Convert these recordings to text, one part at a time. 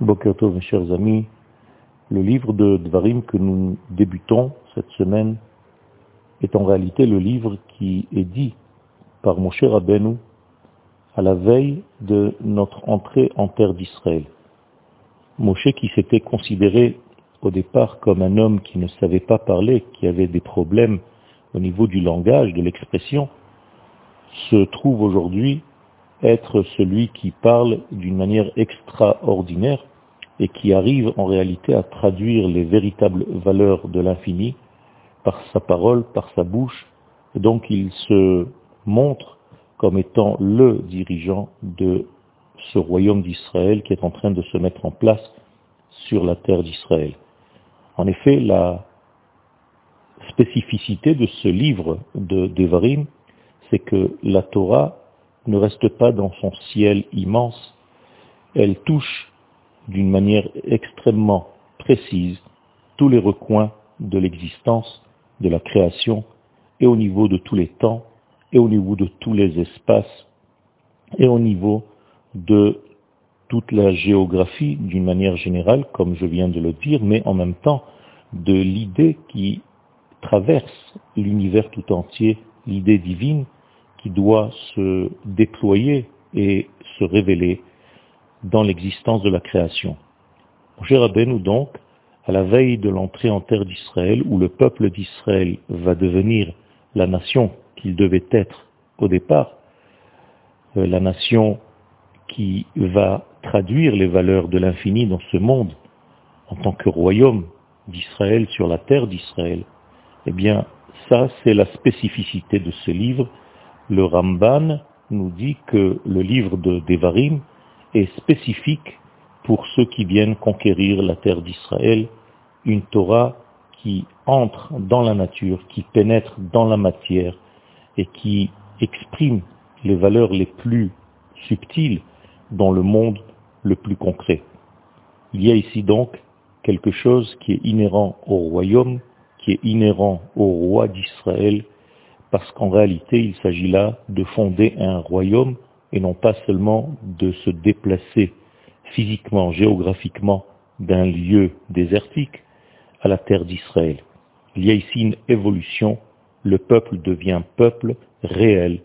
Bokertov, mes chers amis, le livre de Dvarim que nous débutons cette semaine est en réalité le livre qui est dit par Moshe Rabbeinu à la veille de notre entrée en terre d'Israël. Moshe qui s'était considéré au départ comme un homme qui ne savait pas parler, qui avait des problèmes au niveau du langage, de l'expression, se trouve aujourd'hui être celui qui parle d'une manière extraordinaire et qui arrive en réalité à traduire les véritables valeurs de l'infini par sa parole, par sa bouche. Donc il se montre comme étant le dirigeant de ce royaume d'Israël qui est en train de se mettre en place sur la terre d'Israël. En effet, la spécificité de ce livre de Devarim, c'est que la Torah ne reste pas dans son ciel immense, elle touche d'une manière extrêmement précise tous les recoins de l'existence, de la création, et au niveau de tous les temps, et au niveau de tous les espaces, et au niveau de toute la géographie d'une manière générale, comme je viens de le dire, mais en même temps de l'idée qui traverse l'univers tout entier, l'idée divine qui doit se déployer et se révéler dans l'existence de la création. Cher Rabbeinu donc, à la veille de l'entrée en terre d'Israël, où le peuple d'Israël va devenir la nation qu'il devait être au départ, euh, la nation qui va traduire les valeurs de l'infini dans ce monde en tant que royaume d'Israël sur la terre d'Israël, eh bien, ça, c'est la spécificité de ce livre. Le Ramban nous dit que le livre de Devarim est spécifique pour ceux qui viennent conquérir la terre d'Israël, une Torah qui entre dans la nature, qui pénètre dans la matière et qui exprime les valeurs les plus subtiles dans le monde le plus concret. Il y a ici donc quelque chose qui est inhérent au royaume, qui est inhérent au roi d'Israël, parce qu'en réalité il s'agit là de fonder un royaume et non pas seulement de se déplacer physiquement, géographiquement d'un lieu désertique à la terre d'Israël. Il y a ici une évolution, le peuple devient peuple réel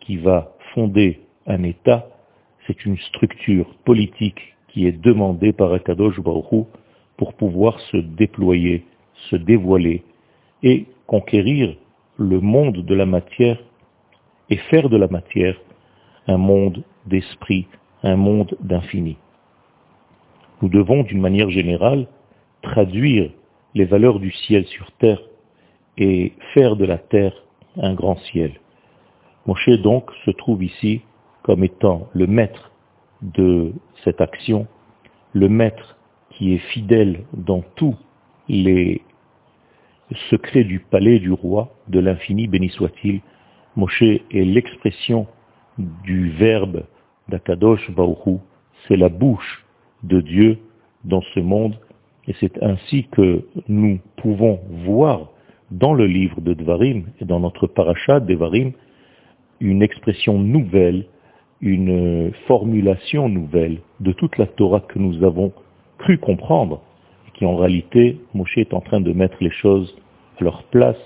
qui va fonder un État, c'est une structure politique qui est demandée par Akadosh Baruch pour pouvoir se déployer, se dévoiler et conquérir le monde de la matière et faire de la matière un monde d'esprit, un monde d'infini. Nous devons, d'une manière générale, traduire les valeurs du ciel sur terre et faire de la terre un grand ciel. Moshe donc se trouve ici comme étant le maître de cette action, le maître qui est fidèle dans tous les secrets du palais du roi, de l'infini, béni soit-il. Moshe est l'expression du verbe d'Akadosh Baruchu, c'est la bouche de Dieu dans ce monde, et c'est ainsi que nous pouvons voir dans le livre de Dvarim et dans notre parachat Devarim une expression nouvelle, une formulation nouvelle de toute la Torah que nous avons cru comprendre, qui en réalité, Moshe est en train de mettre les choses à leur place.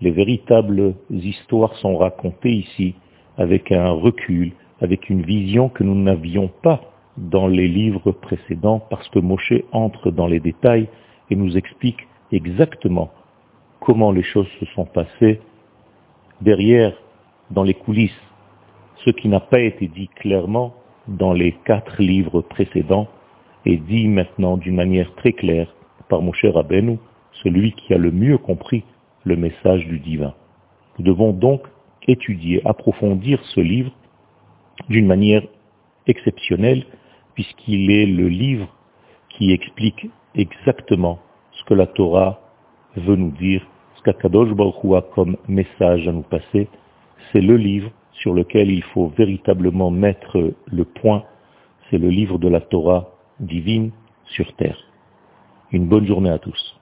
Les véritables histoires sont racontées ici avec un recul, avec une vision que nous n'avions pas dans les livres précédents, parce que Moshe entre dans les détails et nous explique exactement comment les choses se sont passées derrière, dans les coulisses, ce qui n'a pas été dit clairement dans les quatre livres précédents est dit maintenant d'une manière très claire par Moshe Rabbeinu, celui qui a le mieux compris le message du divin. Nous devons donc étudier, approfondir ce livre d'une manière exceptionnelle, puisqu'il est le livre qui explique exactement ce que la Torah veut nous dire, ce qu'Akadosh Baruch a comme message à nous passer. C'est le livre sur lequel il faut véritablement mettre le point. C'est le livre de la Torah divine sur terre. Une bonne journée à tous.